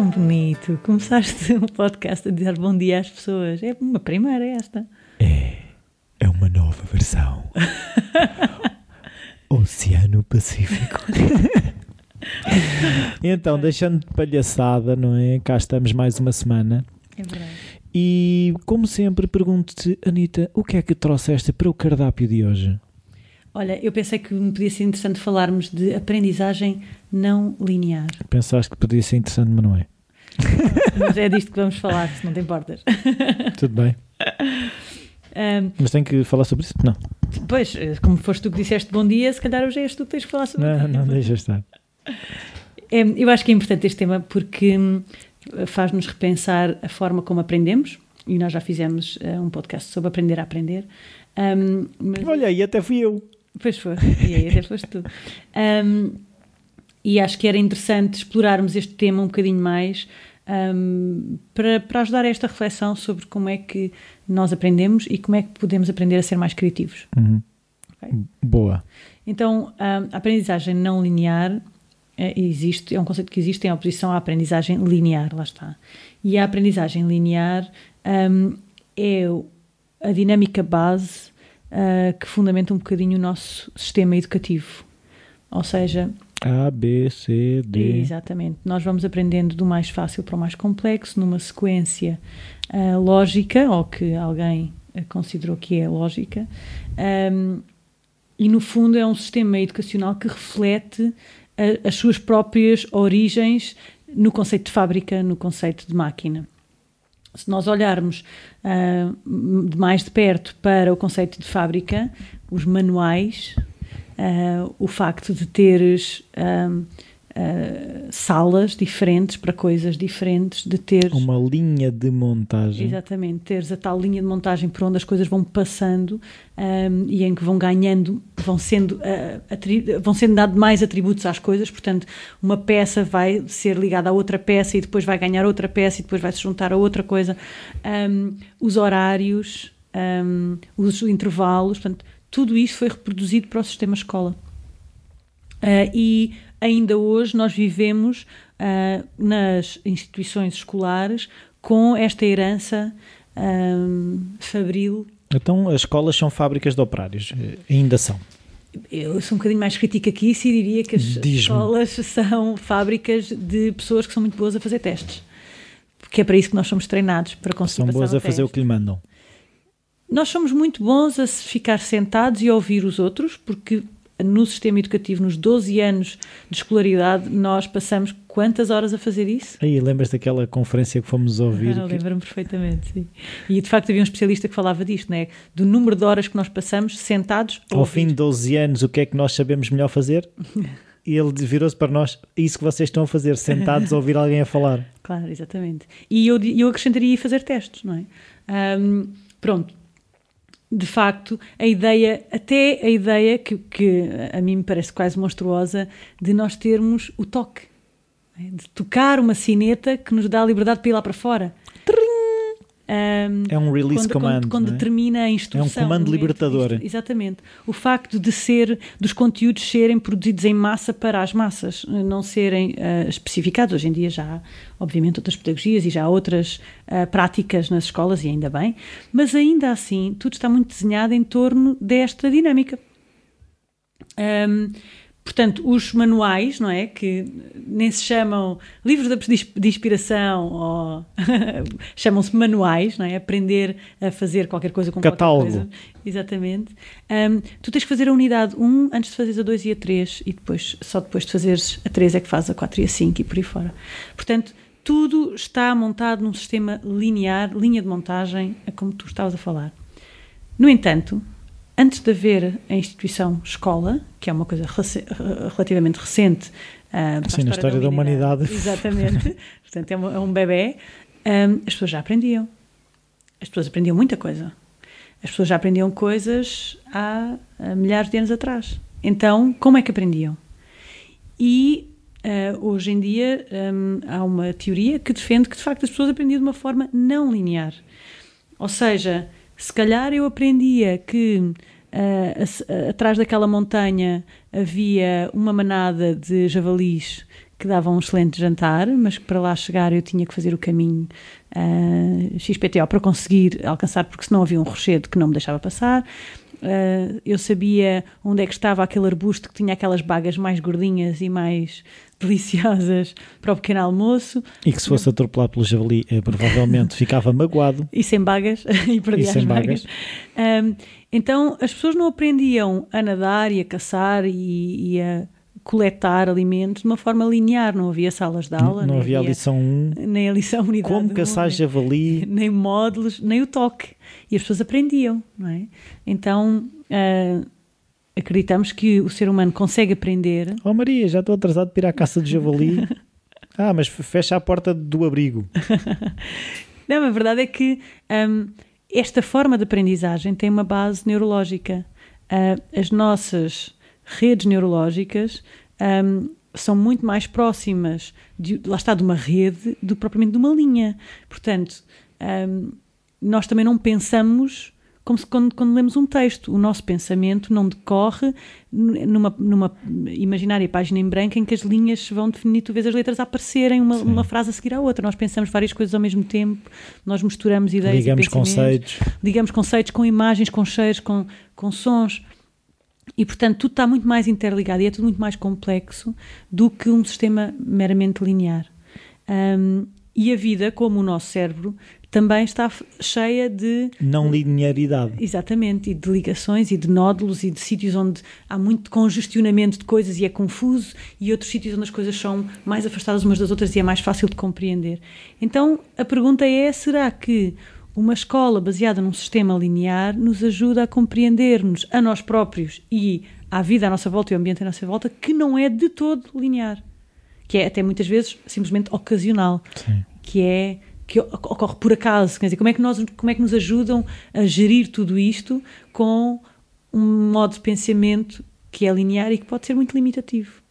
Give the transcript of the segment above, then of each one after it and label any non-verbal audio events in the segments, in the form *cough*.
Tão bonito. Começaste *laughs* um podcast a dizer bom dia às pessoas. É uma primeira esta. É, é uma nova versão. *laughs* Oceano Pacífico. *laughs* então, deixando de palhaçada, não é? Cá estamos mais uma semana. É verdade. E, como sempre, pergunto-te, Anitta, o que é que trouxeste para o cardápio de hoje? Olha, eu pensei que me podia ser interessante falarmos de aprendizagem não linear. Pensaste que podia ser interessante, mas não é. *laughs* Mas é disto que vamos falar, se não te importas. *laughs* Tudo bem. Ahm, Mas tenho que falar sobre isso? Não. pois, como foste tu que disseste bom dia, se calhar hoje és tu que tens que falar sobre Não, não, deixa estar. É, eu acho que é importante este tema porque hum, faz-nos repensar a forma como aprendemos e nós já fizemos eh, um podcast sobre aprender a aprender. Hum, mas- Olha, e até fui eu. Pois foi, e aí até foste tu. Hum, e acho que era interessante explorarmos este tema um bocadinho mais hum, para, para ajudar a esta reflexão sobre como é que nós aprendemos e como é que podemos aprender a ser mais criativos. Uhum. ok? Boa. Então, a aprendizagem não linear é, existe, é um conceito que existe em oposição à aprendizagem linear, lá está. E a aprendizagem linear hum, é a dinâmica base ah, que fundamenta um bocadinho o nosso sistema educativo. Ou seja, A, B, C, D. Exatamente. Nós vamos aprendendo do mais fácil para o mais complexo, numa sequência ah, lógica, ou que alguém considerou que é lógica. Ahm, e, no fundo, é um sistema educacional que reflete ah, as suas próprias origens no conceito de fábrica, no conceito de máquina. Se nós olharmos ah, de mais de perto para o conceito de fábrica, os manuais, ah, o facto de teres ah, ah, salas diferentes para coisas diferentes, de teres Uma linha de montagem. exatamente teres a tal linha de montagem por onde as coisas vão passando ah, e em que vão ganhando, vão sendo atri- vão sendo dado mais atributos às coisas. Portanto, uma peça vai ser ligada a outra peça e depois vai ganhar outra peça e depois vai se juntar a outra coisa. Ah, os horários, ah, os intervalos, portanto, tudo isso foi reproduzido para o sistema escola. Uh, e ainda hoje nós vivemos uh, nas instituições escolares com esta herança um, fabril. Então as escolas são fábricas de operários. Eh, Ainda são. Eu sou um bocadinho mais crítica que isso e diria que as escolas são fábricas de pessoas que são muito boas a fazer testes. Porque é para isso que nós somos treinados, para conseguir São boas a fazer o teste. que lhe mandam. Nós somos muito bons a ficar sentados e ouvir os outros, porque no sistema educativo, nos 12 anos de escolaridade, nós passamos quantas horas a fazer isso? Aí lembras daquela conferência que fomos ouvir? Ah, que- Lembro-me perfeitamente, sim. E de facto havia um especialista que falava disto, né? do número de horas que nós passamos sentados Ao ouvir. fim de 12 anos, o que é que nós sabemos melhor fazer? *laughs* E ele virou-se para nós, "É isso que vocês estão a fazer, sentados a ouvir alguém a falar. *laughs* Claro, exatamente. E eu, eu acrescentaria fazer testes, não é? Ahm, pronto. De facto, a ideia, até a ideia que, que a mim me parece quase monstruosa, de nós termos o toque. é? De tocar uma sineta que nos dá a liberdade para ir lá para fora. Ahm, É um release quando, command. quando, quando é? termina a instrução. É um comando de libertador. instru- Exatamente. O facto de ser, dos conteúdos serem produzidos em massa para as massas, não serem ah, especificados. Hoje em dia já há, obviamente, outras pedagogias e já há outras ah, práticas nas escolas, e ainda bem, mas ainda assim, tudo está muito desenhado em torno desta dinâmica. Ahm, portanto, os manuais, não é? Que nem se chamam livros de inspiração ou *laughs* chamam-se manuais, não é? Aprender a fazer qualquer coisa com Catálogo. qualquer coisa. Exatamente. Ahm, tu tens que fazer a unidade 1 antes de fazeres a 2 e a 3 e depois, só depois de fazeres a 3 é que fazes a 4 e a 5 e por aí fora. Portanto, tudo está montado num sistema linear, linha de montagem, como tu estavas a falar. No entanto, antes de haver a instituição escola, que é uma coisa rece- relativamente recente ah, a Sim, na história da humanidade. Exatamente. *laughs* Portanto, é um, é um bebê. ahm, as pessoas já aprendiam. As pessoas aprendiam muita coisa. As pessoas já aprendiam coisas há, há milhares de anos atrás. Então, como é que aprendiam? E ah, hoje em dia hum, há uma teoria que defende que de facto as pessoas aprendiam de uma forma não linear. Ou seja, se calhar eu aprendia que ah, a- atrás daquela montanha havia uma manada de javalis que dava um excelente jantar, mas que para lá chegar eu tinha que fazer o caminho uh, XPTO para conseguir alcançar, porque senão havia um rochedo que não me deixava passar. Uh, eu sabia onde é que estava aquele arbusto que tinha aquelas bagas mais gordinhas e mais deliciosas *laughs* para o pequeno almoço. E que se fosse atropelado pelo javali, eh, provavelmente *laughs* ficava magoado. E sem bagas, *laughs* e perdia e as bagas. bagas. Um, então as pessoas não aprendiam a nadar e a caçar e, e a coletar alimentos de uma forma linear, não havia salas de aula. Não, havia, havia a lição 1, nem a lição unidade Como caçar um, javali. Nem módulos, nem o toque. E as pessoas aprendiam, não é? Então, uh, acreditamos que o ser humano consegue aprender. Oh Maria, já estou atrasado para ir à caça de javali. *laughs* ah, mas fecha a porta do abrigo. *laughs* não, a verdade é que um, esta forma de aprendizagem tem uma base neurológica. Uh, as nossas redes neurológicas um, são muito mais próximas, de, lá está, de uma rede do que propriamente de uma linha. Portanto, um, nós também não pensamos como se quando, quando, lemos um texto. O nosso pensamento não decorre numa, numa imaginária página em branco em que as linhas vão definir, tu vês as letras a aparecerem uma, uma frase a seguir à outra. Nós pensamos várias coisas ao mesmo tempo, nós misturamos ideias ligamos e conceitos. Ligamos conceitos com imagens, com cheiros, com, com sons. E, portanto, tudo está muito mais interligado e é tudo muito mais complexo do que um sistema meramente linear. Um, e a vida, como o nosso cérebro, também está cheia de. Não linearidade. Exatamente, e de ligações e de nódulos e de sítios onde há muito congestionamento de coisas e é confuso, e outros sítios onde as coisas são mais afastadas umas das outras e é mais fácil de compreender. Então a pergunta é: será que uma escola baseada num sistema linear nos ajuda a compreendermos a nós próprios e à vida à nossa volta e ao ambiente à nossa volta que não é de todo linear, que é até muitas vezes simplesmente ocasional, Sim. que é que ocorre por acaso, quer dizer, como é que nós como é que nos ajudam a gerir tudo isto com um modo de pensamento que é linear e que pode ser muito limitativo.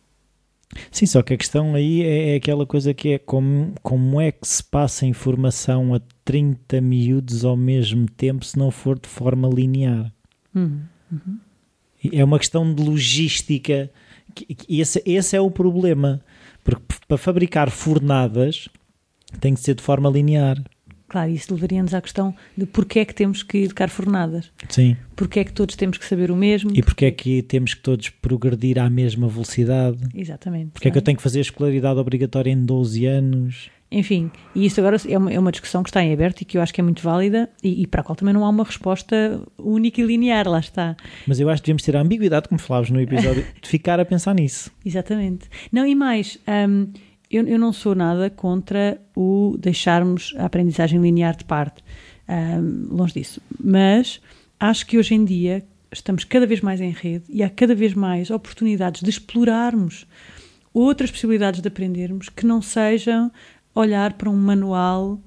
Sim, só que a questão aí é, é, aquela coisa que é como, como é que se passa informação a 30 miúdos ao mesmo tempo se não for de forma linear. Uhum. Uhum. É uma questão de logística. Esse, esse é o problema. Porque para fabricar fornadas tem que ser de forma linear. Claro, isso levaria-nos à questão de porquê é que temos que educar fornadas. Sim. Porquê é que todos temos que saber o mesmo. E porquê é que temos que todos progredir à mesma velocidade. Exatamente. Porquê é que eu tenho que fazer a escolaridade obrigatória em 12 anos. Enfim, e isso agora é uma, é uma discussão que está em aberto e que eu acho que é muito válida e, e, para a qual também não há uma resposta única e linear, lá está. Mas eu acho que devemos ter a ambiguidade, como falavas no episódio, *laughs* de ficar a pensar nisso. Exatamente. Não, e mais, um, eu, eu não sou nada contra o deixarmos a aprendizagem linear de parte, um, longe disso. Mas acho que hoje em dia estamos cada vez mais em rede e há cada vez mais oportunidades de explorarmos outras possibilidades de aprendermos que não sejam olhar para um manual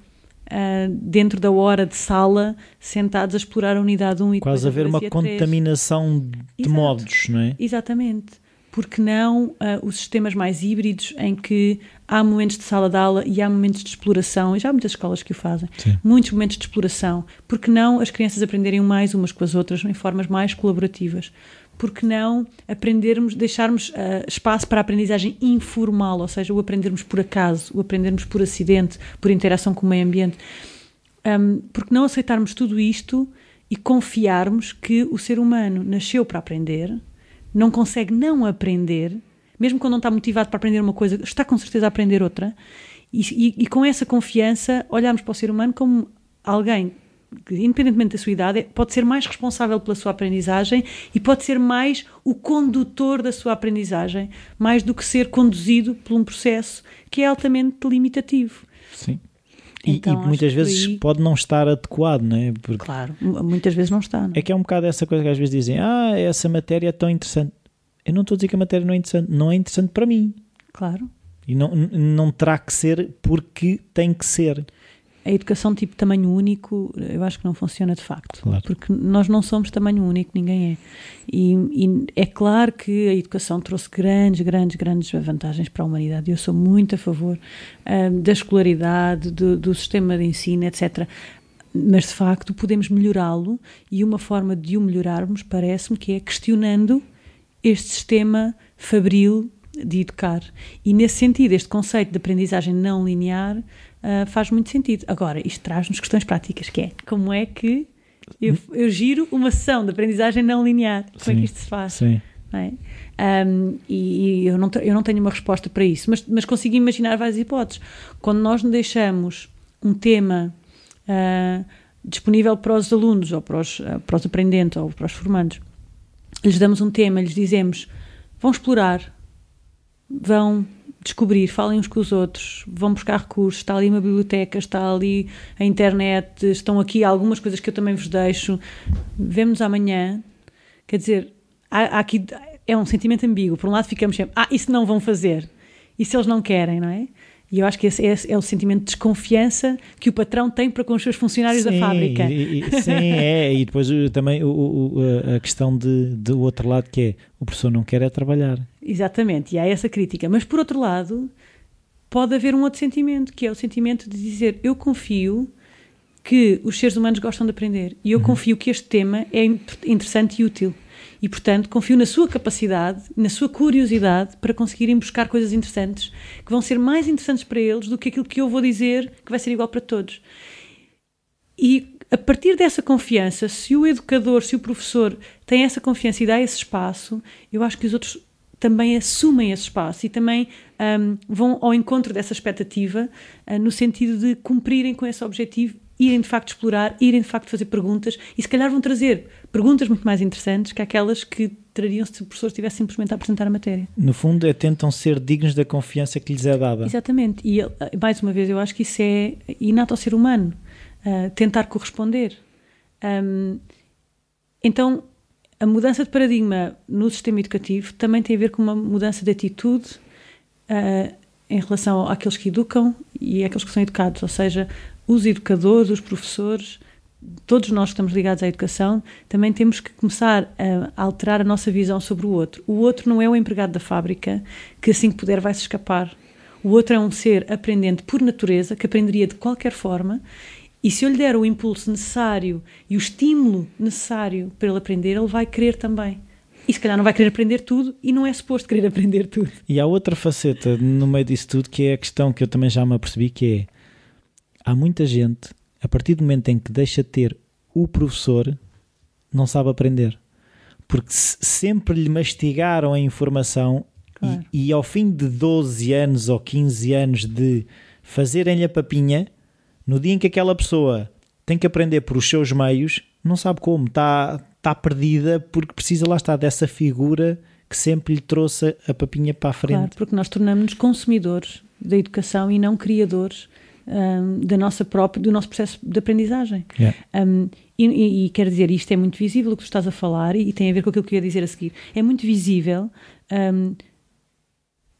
Uh, dentro da hora de sala, sentados a explorar a unidade 1 e Quase haver uma contaminação de Exato. modos, não é? Exatamente porque não uh, os sistemas mais híbridos em que há momentos de sala de aula e há momentos de exploração, e já há muitas escolas que o fazem, Sim. muitos momentos de exploração, porque não as crianças aprenderem mais umas com as outras em formas mais colaborativas, porque não aprendermos, deixarmos uh, espaço para a aprendizagem informal, ou seja, o aprendermos por acaso, o aprendermos por acidente, por interação com o meio ambiente, um, porque não aceitarmos tudo isto e confiarmos que o ser humano nasceu para aprender, não consegue não aprender, mesmo quando não está motivado para aprender uma coisa, está com certeza a aprender outra, e, e, e com essa confiança olhamos para o ser humano como alguém que, independentemente da sua idade, pode ser mais responsável pela sua aprendizagem e pode ser mais o condutor da sua aprendizagem, mais do que ser conduzido por um processo que é altamente limitativo. Sim. E, então, e muitas vezes aí... pode não estar adequado, não é? Porque claro, muitas vezes não está. Não? É que é um bocado essa coisa que às vezes dizem: Ah, essa matéria é tão interessante. Eu não estou a dizer que a matéria não é interessante, não é interessante para mim. Claro. E não, não terá que ser porque tem que ser a educação tipo tamanho único, eu acho que não funciona de facto. Claro. Porque nós não somos tamanho único, ninguém é. E, e, é claro que a educação trouxe grandes, grandes, grandes vantagens para a humanidade. Eu sou muito a favor uh, da escolaridade, do, do sistema de ensino, etc. Mas de facto podemos melhorá-lo e uma forma de o melhorarmos parece-me que é questionando este sistema fabril de educar. E nesse sentido, este conceito de aprendizagem não linear uh, faz muito sentido. Agora, isto traz-nos questões práticas, que é como é que eu, eu giro uma sessão de aprendizagem não linear? Como sim, é que isto se faz? Sim. É? Um, e, e eu, não, eu não tenho uma resposta para isso, mas, mas consigo imaginar várias hipóteses. Quando nós deixamos um tema uh, disponível para os alunos, ou para os, uh, para os aprendentes, ou para os formandos, lhes damos um tema, lhes dizemos: vão explorar, vão descobrir, falem uns com os outros, vão buscar recursos, está ali uma biblioteca, está ali a internet, estão aqui algumas coisas que eu também vos deixo, vemo-nos amanhã. Quer dizer, há, há aqui é um sentimento ambíguo. Por um lado ficamos sempre, ah, isso não vão fazer, isso eles não querem, não é? E eu acho que esse, é o sentimento de desconfiança que o patrão tem para com os seus funcionários sim, da fábrica. E, e, sim, *laughs* é. E depois também o, o, a questão de, do outro lado que é o professor não quer é trabalhar. Exatamente, e há essa crítica. Mas por outro lado, pode haver um outro sentimento, que é o sentimento de dizer eu confio que os seres humanos gostam de aprender e eu uhum. confio que este tema é interessante e útil e, portanto, confio na sua capacidade, na sua curiosidade para conseguirem buscar coisas interessantes que vão ser mais interessantes para eles do que aquilo que eu vou dizer que vai ser igual para todos. E a partir dessa confiança, se o educador, se o professor tem essa confiança e dá esse espaço, eu acho que os outros também assumem esse espaço e também um, vão ao encontro dessa expectativa uh, no sentido de cumprirem com esse objetivo irem de facto explorar, irem de facto fazer perguntas e se calhar vão trazer perguntas muito mais interessantes que aquelas que trariam se o professor estivesse simplesmente a apresentar a matéria. No fundo, é, tentam ser dignos da confiança que lhes é dada. Exatamente. E, mais uma vez, eu acho que isso é inato ao ser humano. Uh, tentar corresponder. Um, então, a mudança de paradigma no sistema educativo também tem a ver com uma mudança de atitude uh, em relação àqueles que educam e àqueles que são educados. Ou seja, os educadores, os professores, todos nós que estamos ligados à educação, também temos que começar a alterar a nossa visão sobre o outro. O outro não é o empregado da fábrica que assim que puder vai se escapar. O outro é um ser aprendente por natureza, que aprenderia de qualquer forma, e se eu lhe der o impulso necessário e o estímulo necessário para ele aprender, ele vai querer também. E se calhar não vai querer aprender tudo e não é suposto querer aprender tudo. E há outra faceta no meio disso tudo que é a questão que eu também já me apercebi que é há muita gente, a partir do momento em que deixa de ter o professor, não sabe aprender. Porque sempre lhe mastigaram a informação claro. e, e, ao fim de 12 anos ou 15 anos de fazerem-lhe a papinha, no dia em que aquela pessoa tem que aprender por os seus meios, não sabe como, está, está perdida porque precisa lá estar dessa figura que sempre lhe trouxe a papinha para a frente. Claro, porque nós tornamos-nos consumidores da educação e não criadores um, da nossa própria, do nosso processo de aprendizagem. Yeah. Um, e, e, e quero dizer, isto é muito visível o que tu estás a falar e, e, tem a ver com aquilo que eu ia dizer a seguir. É muito visível. Um,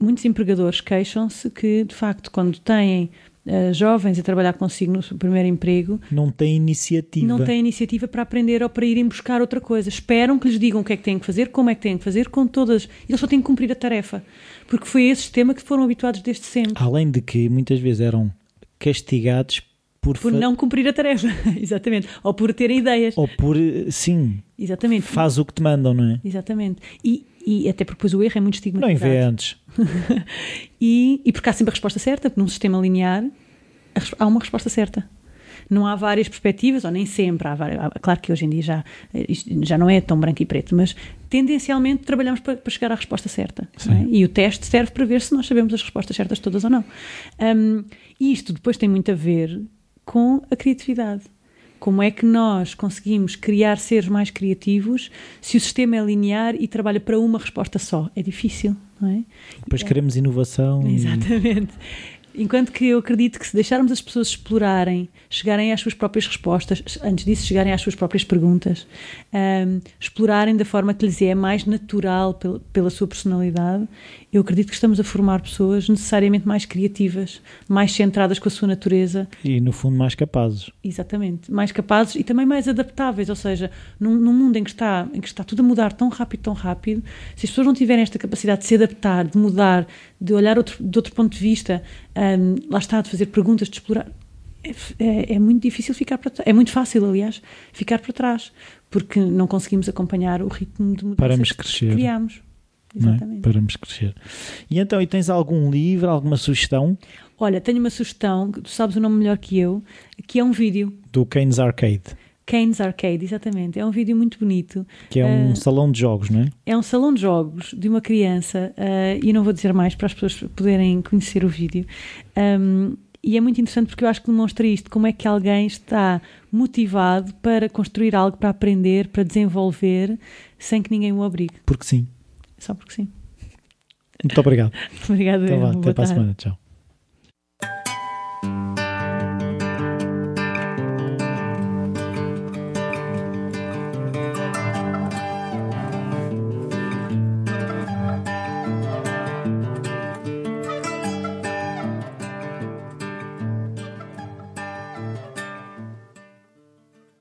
muitos empregadores queixam-se que, de facto, quando têm uh, jovens a trabalhar consigo no seu primeiro emprego. Não têm iniciativa. Não têm iniciativa para aprender ou para irem buscar outra coisa. Esperam que lhes digam o que é que têm que fazer, como é que têm que fazer, com todas. Eles só têm que cumprir a tarefa. Porque foi esse sistema que foram habituados desde sempre. Além de que muitas vezes eram castigados por, por não cumprir a tarefa, *laughs* exatamente, ou por terem ideias, ou por sim, exatamente, faz o que te mandam, não é? Exatamente, e, e até porque depois o erro é muito estigmatizado. Não vê antes. *laughs* e, e porque há sempre a resposta certa, num sistema linear há uma resposta certa. Não há várias perspectivas, ou nem sempre há várias. Claro que hoje em dia já, já não é tão branco e preto, mas tendencialmente trabalhamos para, para chegar à resposta certa. É? E o teste serve para ver se nós sabemos as respostas certas todas ou não. Um, e isto depois tem muito a ver com a criatividade. Como é que nós conseguimos criar seres mais criativos se o sistema é linear e trabalha para uma resposta só? É difícil, não é? Depois queremos inovação. Exatamente. E... Enquanto que eu acredito que se deixarmos as pessoas explorarem, chegarem às suas próprias respostas, antes disso, chegarem às suas próprias perguntas, um, explorarem da forma que lhes é mais natural pela, pela sua personalidade, eu acredito que estamos a formar pessoas necessariamente mais criativas, mais centradas com a sua natureza. E, no fundo, mais capazes. Exatamente. Mais capazes e também mais adaptáveis. Ou seja, num, num mundo em que, está, em que está tudo a mudar tão rápido, tão rápido, se as pessoas não tiverem esta capacidade de se adaptar, de mudar, de olhar outro, de outro ponto de vista, um, lá está, de fazer perguntas, de explorar. É, é, é, muito difícil ficar para trás. É muito fácil, aliás, ficar para trás, porque não conseguimos acompanhar o ritmo de mudança Paramos crescer. que criamos. é? Exatamente. para nos crescer. E então, e tens algum livro, alguma sugestão Olha, tenho uma sugestão, tu sabes o nome melhor que eu, que é um vídeo. do Keynes Arcade, Kane's Arcade, exatamente. É um vídeo muito bonito. que é um Ah. salão de jogos, não é? É um salão de jogos de uma criança, ah, e não vou dizer mais para as pessoas poderem conhecer o vídeo. Um, e é muito interessante porque eu acho que demonstra isto: como é que alguém está motivado para construir algo, para aprender, para desenvolver, sem que ninguém o obrigue. Porque sim. Só porque sim. Muito obrigado. *laughs* Obrigada. Então até para a semana. Tchau.